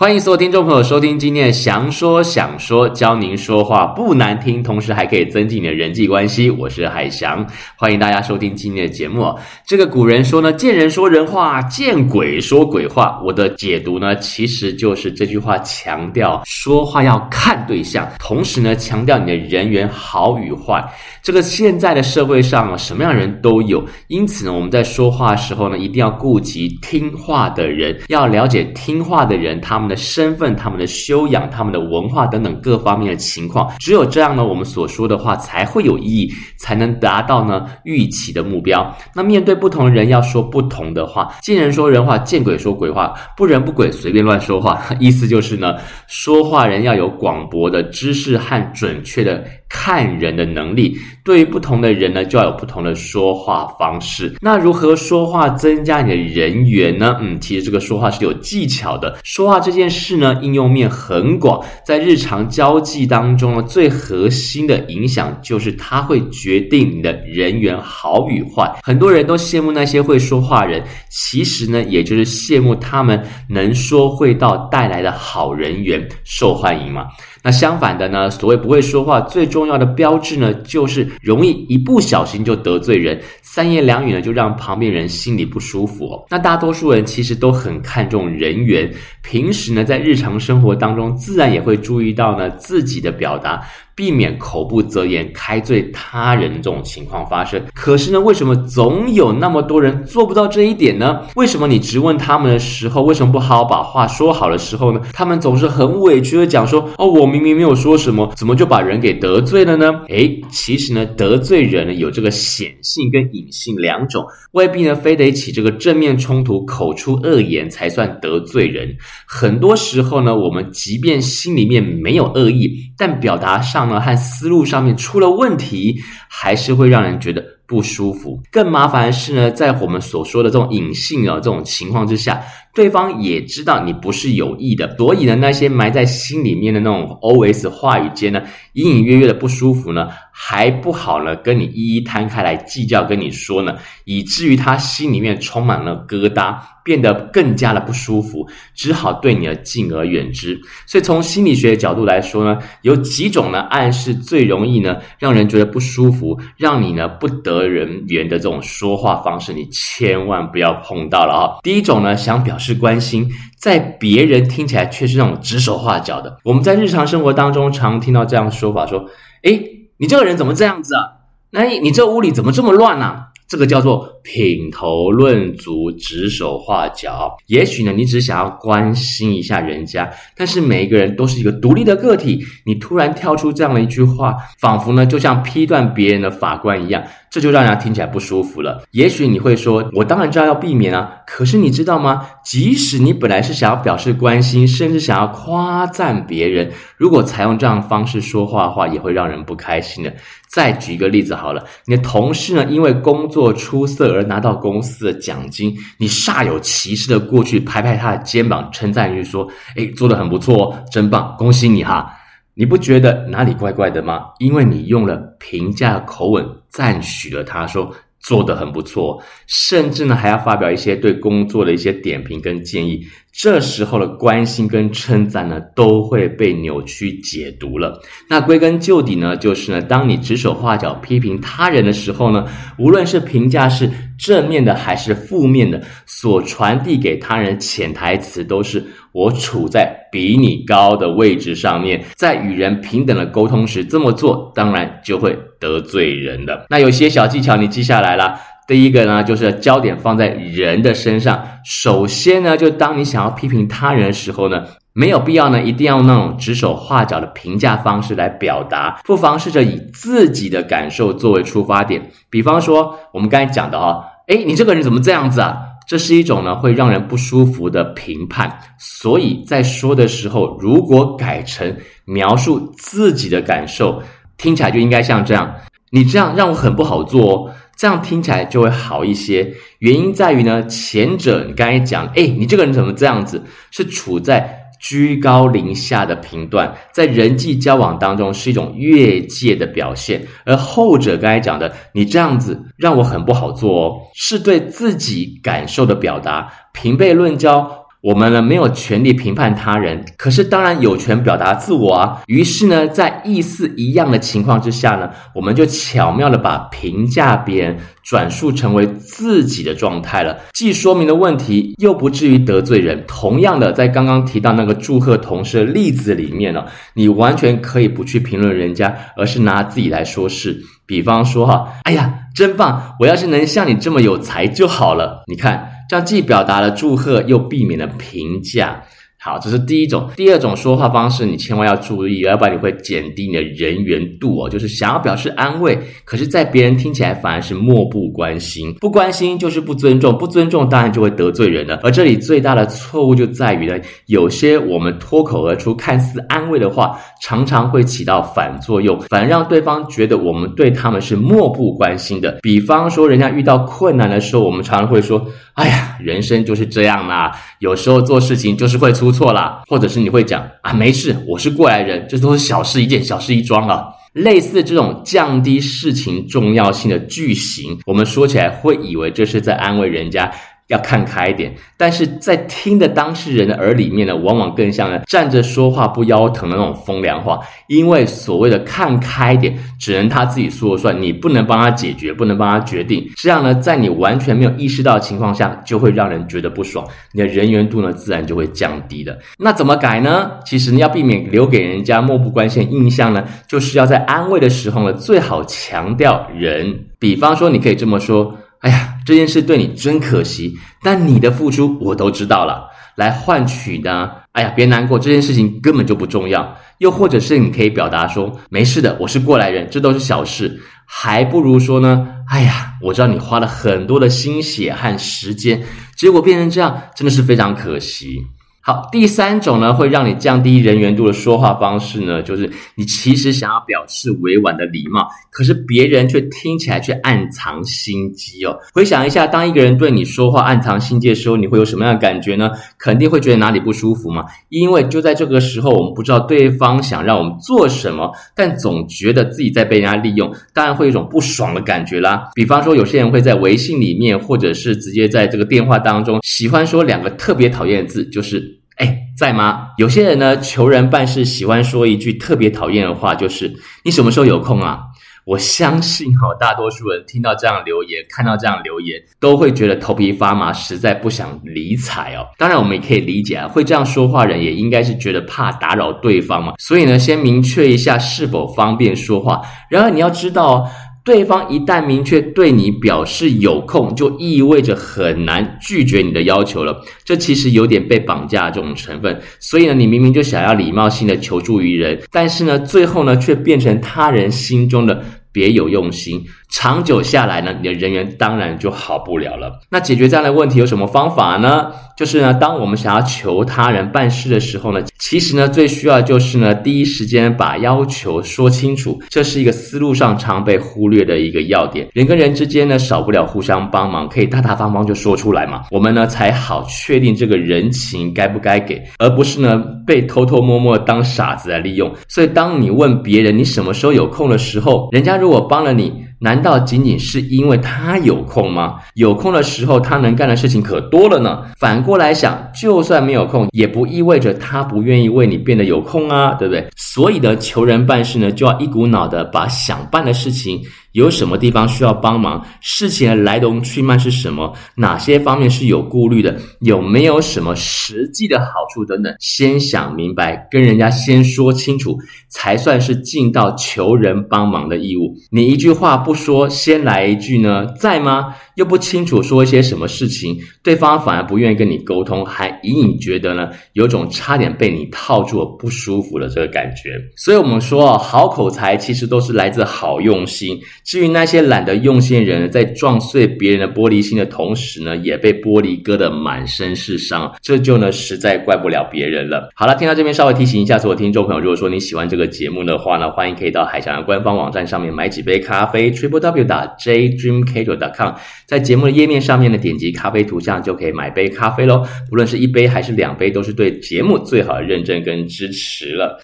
欢迎所有听众朋友收听今天的祥说想说，教您说话不难听，同时还可以增进你的人际关系。我是海翔，欢迎大家收听今天的节目。这个古人说呢，见人说人话，见鬼说鬼话。我的解读呢，其实就是这句话强调说话要看对象，同时呢，强调你的人缘好与坏。这个现在的社会上，什么样人都有，因此呢，我们在说话的时候呢，一定要顾及听话的人，要了解听话的人他们的身份、他们的修养、他们的文化等等各方面的情况。只有这样呢，我们所说的话才会有意义，才能达到呢预期的目标。那面对不同人，要说不同的话，见人说人话，见鬼说鬼话，不人不鬼随便乱说话。意思就是呢，说话人要有广博的知识和准确的看人的能力。对于不同的人呢，就要有不同的说话方式。那如何说话增加你的人缘呢？嗯，其实这个说话是有技巧的。说话这件事呢，应用面很广，在日常交际当中呢，最核心的影响就是它会决定你的人缘好与坏。很多人都羡慕那些会说话人，其实呢，也就是羡慕他们能说会道带来的好人缘，受欢迎嘛。那相反的呢，所谓不会说话，最重要的标志呢，就是容易一不小心就得罪人，三言两语呢就让旁边人心里不舒服哦。那大多数人其实都很看重人缘，平时呢在日常生活当中，自然也会注意到呢自己的表达。避免口不择言、开罪他人这种情况发生。可是呢，为什么总有那么多人做不到这一点呢？为什么你质问他们的时候，为什么不好好把话说好的时候呢？他们总是很委屈的讲说：“哦，我明明没有说什么，怎么就把人给得罪了呢？”诶，其实呢，得罪人呢有这个显性跟隐性两种，未必呢非得起这个正面冲突、口出恶言才算得罪人。很多时候呢，我们即便心里面没有恶意，但表达上。和思路上面出了问题，还是会让人觉得不舒服。更麻烦的是呢，在我们所说的这种隐性啊这种情况之下，对方也知道你不是有意的，所以呢，那些埋在心里面的那种 OS 话语间呢，隐隐约约的不舒服呢，还不好呢跟你一一摊开来计较，跟你说呢，以至于他心里面充满了疙瘩。变得更加的不舒服，只好对你而敬而远之。所以从心理学的角度来说呢，有几种呢暗示最容易呢让人觉得不舒服，让你呢不得人缘的这种说话方式，你千万不要碰到了啊！第一种呢，想表示关心，在别人听起来却是那种指手画脚的。我们在日常生活当中常听到这样的说法，说：“诶，你这个人怎么这样子啊？那你这屋里怎么这么乱啊？”这个叫做品头论足、指手画脚。也许呢，你只想要关心一下人家，但是每一个人都是一个独立的个体。你突然跳出这样的一句话，仿佛呢就像批断别人的法官一样，这就让人听起来不舒服了。也许你会说：“我当然知道要避免啊。”可是你知道吗？即使你本来是想要表示关心，甚至想要夸赞别人，如果采用这样的方式说话的话，也会让人不开心的。再举一个例子好了，你的同事呢，因为工作出色而拿到公司的奖金，你煞有其事的过去拍拍他的肩膀，称赞一句说：“诶，做的很不错哦，真棒，恭喜你哈！”你不觉得哪里怪怪的吗？因为你用了评价口吻赞许了他，说。做得很不错，甚至呢还要发表一些对工作的一些点评跟建议。这时候的关心跟称赞呢，都会被扭曲解读了。那归根究底呢，就是呢，当你指手画脚批评他人的时候呢，无论是评价是正面的还是负面的，所传递给他人潜台词都是我处在比你高的位置上面，在与人平等的沟通时这么做，当然就会得罪人的。那有些小技巧你记下来了。第一个呢，就是焦点放在人的身上。首先呢，就当你想要批评他人的时候呢，没有必要呢，一定要那种指手画脚的评价方式来表达，不妨试着以自己的感受作为出发点。比方说，我们刚才讲的啊，诶，你这个人怎么这样子啊？这是一种呢，会让人不舒服的评判。所以在说的时候，如果改成描述自己的感受，听起来就应该像这样：你这样让我很不好做哦。这样听起来就会好一些。原因在于呢，前者你刚才讲，诶，你这个人怎么这样子？是处在居高临下的评断，在人际交往当中是一种越界的表现。而后者刚才讲的，你这样子让我很不好做哦，是对自己感受的表达。平辈论交，我们呢没有权利评判他人，可是当然有权表达自我啊。于是呢，在意思一样的情况之下呢，我们就巧妙的把评价别人转述成为自己的状态了，既说明了问题，又不至于得罪人。同样的，在刚刚提到那个祝贺同事的例子里面呢，你完全可以不去评论人家，而是拿自己来说事。比方说哈，哎呀，真棒！我要是能像你这么有才就好了。你看。这样既表达了祝贺，又避免了评价。好，这是第一种。第二种说话方式，你千万要注意，要不然你会减低你的人缘度哦。就是想要表示安慰，可是，在别人听起来反而是漠不关心。不关心就是不尊重，不尊重当然就会得罪人了。而这里最大的错误就在于呢，有些我们脱口而出看似安慰的话，常常会起到反作用，反而让对方觉得我们对他们是漠不关心的。比方说，人家遇到困难的时候，我们常常会说：“哎呀，人生就是这样啦，有时候做事情就是会出。”错啦，或者是你会讲啊，没事，我是过来人，这都是小事一件，小事一桩啊。类似这种降低事情重要性的句型，我们说起来会以为这是在安慰人家。要看开一点，但是在听的当事人的耳里面呢，往往更像呢站着说话不腰疼的那种风凉话。因为所谓的看开一点，只能他自己说了算，你不能帮他解决，不能帮他决定。这样呢，在你完全没有意识到的情况下，就会让人觉得不爽，你的人缘度呢，自然就会降低的。那怎么改呢？其实你要避免留给人家漠不关心的印象呢，就是要在安慰的时候呢，最好强调人。比方说，你可以这么说。哎呀，这件事对你真可惜，但你的付出我都知道了。来换取呢？哎呀，别难过，这件事情根本就不重要。又或者是你可以表达说，没事的，我是过来人，这都是小事。还不如说呢，哎呀，我知道你花了很多的心血和时间，结果变成这样，真的是非常可惜。好，第三种呢，会让你降低人缘度的说话方式呢，就是你其实想要表示委婉的礼貌，可是别人却听起来却暗藏心机哦。回想一下，当一个人对你说话暗藏心机的时候，你会有什么样的感觉呢？肯定会觉得哪里不舒服嘛。因为就在这个时候，我们不知道对方想让我们做什么，但总觉得自己在被人家利用，当然会有一种不爽的感觉啦。比方说，有些人会在微信里面，或者是直接在这个电话当中，喜欢说两个特别讨厌的字，就是。哎，在吗？有些人呢，求人办事喜欢说一句特别讨厌的话，就是“你什么时候有空啊？”我相信哈，大多数人听到这样留言，看到这样留言，都会觉得头皮发麻，实在不想理睬哦。当然，我们也可以理解啊，会这样说话人也应该是觉得怕打扰对方嘛。所以呢，先明确一下是否方便说话。然而，你要知道。对方一旦明确对你表示有空，就意味着很难拒绝你的要求了。这其实有点被绑架这种成分。所以呢，你明明就想要礼貌性的求助于人，但是呢，最后呢，却变成他人心中的别有用心。长久下来呢，你的人缘当然就好不了了。那解决这样的问题有什么方法呢？就是呢，当我们想要求他人办事的时候呢，其实呢，最需要就是呢，第一时间把要求说清楚。这是一个思路上常被忽略的一个要点。人跟人之间呢，少不了互相帮忙，可以大大方方就说出来嘛，我们呢才好确定这个人情该不该给，而不是呢被偷偷摸摸当傻子来利用。所以，当你问别人你什么时候有空的时候，人家如果帮了你，难道仅仅是因为他有空吗？有空的时候，他能干的事情可多了呢。反过来想，就算没有空，也不意味着他不愿意为你变得有空啊，对不对？所以呢，求人办事呢，就要一股脑的把想办的事情。有什么地方需要帮忙？事情的来龙去脉是什么？哪些方面是有顾虑的？有没有什么实际的好处等等？先想明白，跟人家先说清楚，才算是尽到求人帮忙的义务。你一句话不说，先来一句呢？在吗？又不清楚说一些什么事情，对方反而不愿意跟你沟通，还隐隐觉得呢，有种差点被你套住了不舒服的这个感觉。所以我们说，好口才其实都是来自好用心。至于那些懒得用心的人，在撞碎别人的玻璃心的同时呢，也被玻璃割得满身是伤，这就呢实在怪不了别人了。好了，听到这边稍微提醒一下所有听众朋友，如果说你喜欢这个节目的话呢，欢迎可以到海翔的官方网站上面买几杯咖啡，triple w 打 j dream capital dot com，在节目的页面上面呢点击咖啡图像就可以买杯咖啡喽，不论是一杯还是两杯，都是对节目最好的认证跟支持了。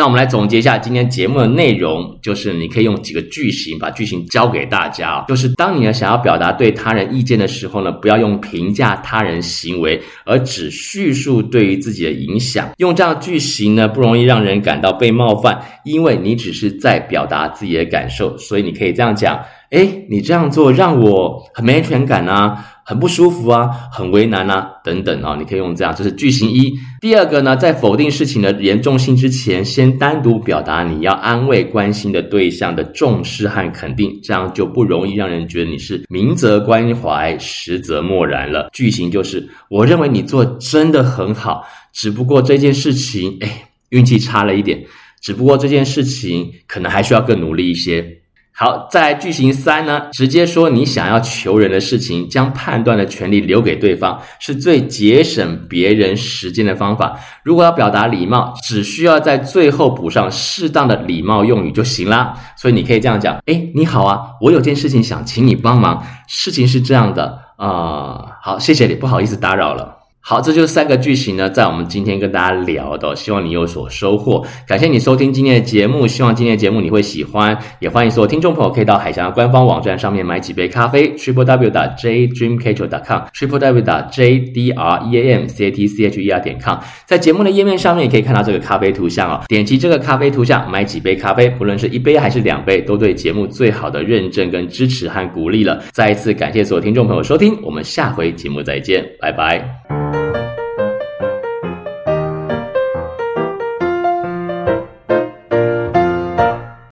那我们来总结一下今天节目的内容，就是你可以用几个句型把句型教给大家。就是当你呢想要表达对他人意见的时候呢，不要用评价他人行为，而只叙述对于自己的影响。用这样的句型呢，不容易让人感到被冒犯，因为你只是在表达自己的感受。所以你可以这样讲：诶，你这样做让我很没安全感啊。很不舒服啊，很为难啊，等等啊，你可以用这样，这是句型一。第二个呢，在否定事情的严重性之前，先单独表达你要安慰、关心的对象的重视和肯定，这样就不容易让人觉得你是明则关怀，实则漠然了。句型就是，我认为你做真的很好，只不过这件事情，哎，运气差了一点，只不过这件事情可能还需要更努力一些。好，在句型三呢，直接说你想要求人的事情，将判断的权利留给对方，是最节省别人时间的方法。如果要表达礼貌，只需要在最后补上适当的礼貌用语就行啦。所以你可以这样讲：诶，你好啊，我有件事情想请你帮忙。事情是这样的啊，呃，好，谢谢你，不好意思打扰了。好，这就是三个句型呢，在我们今天跟大家聊的，希望你有所收获。感谢你收听今天的节目，希望今天的节目你会喜欢，也欢迎所有听众朋友可以到海翔的官方网站上面买几杯咖啡，triple w 打 j dreamcatcher 点 com，triple w 打 j d r e a m c a t c h e r 点 com，在节目的页面上面也可以看到这个咖啡图像哦，点击这个咖啡图像买几杯咖啡，不论是一杯还是两杯，都对节目最好的认证跟支持和鼓励了。再一次感谢所有听众朋友收听，我们下回节目再见，拜拜。Thank you.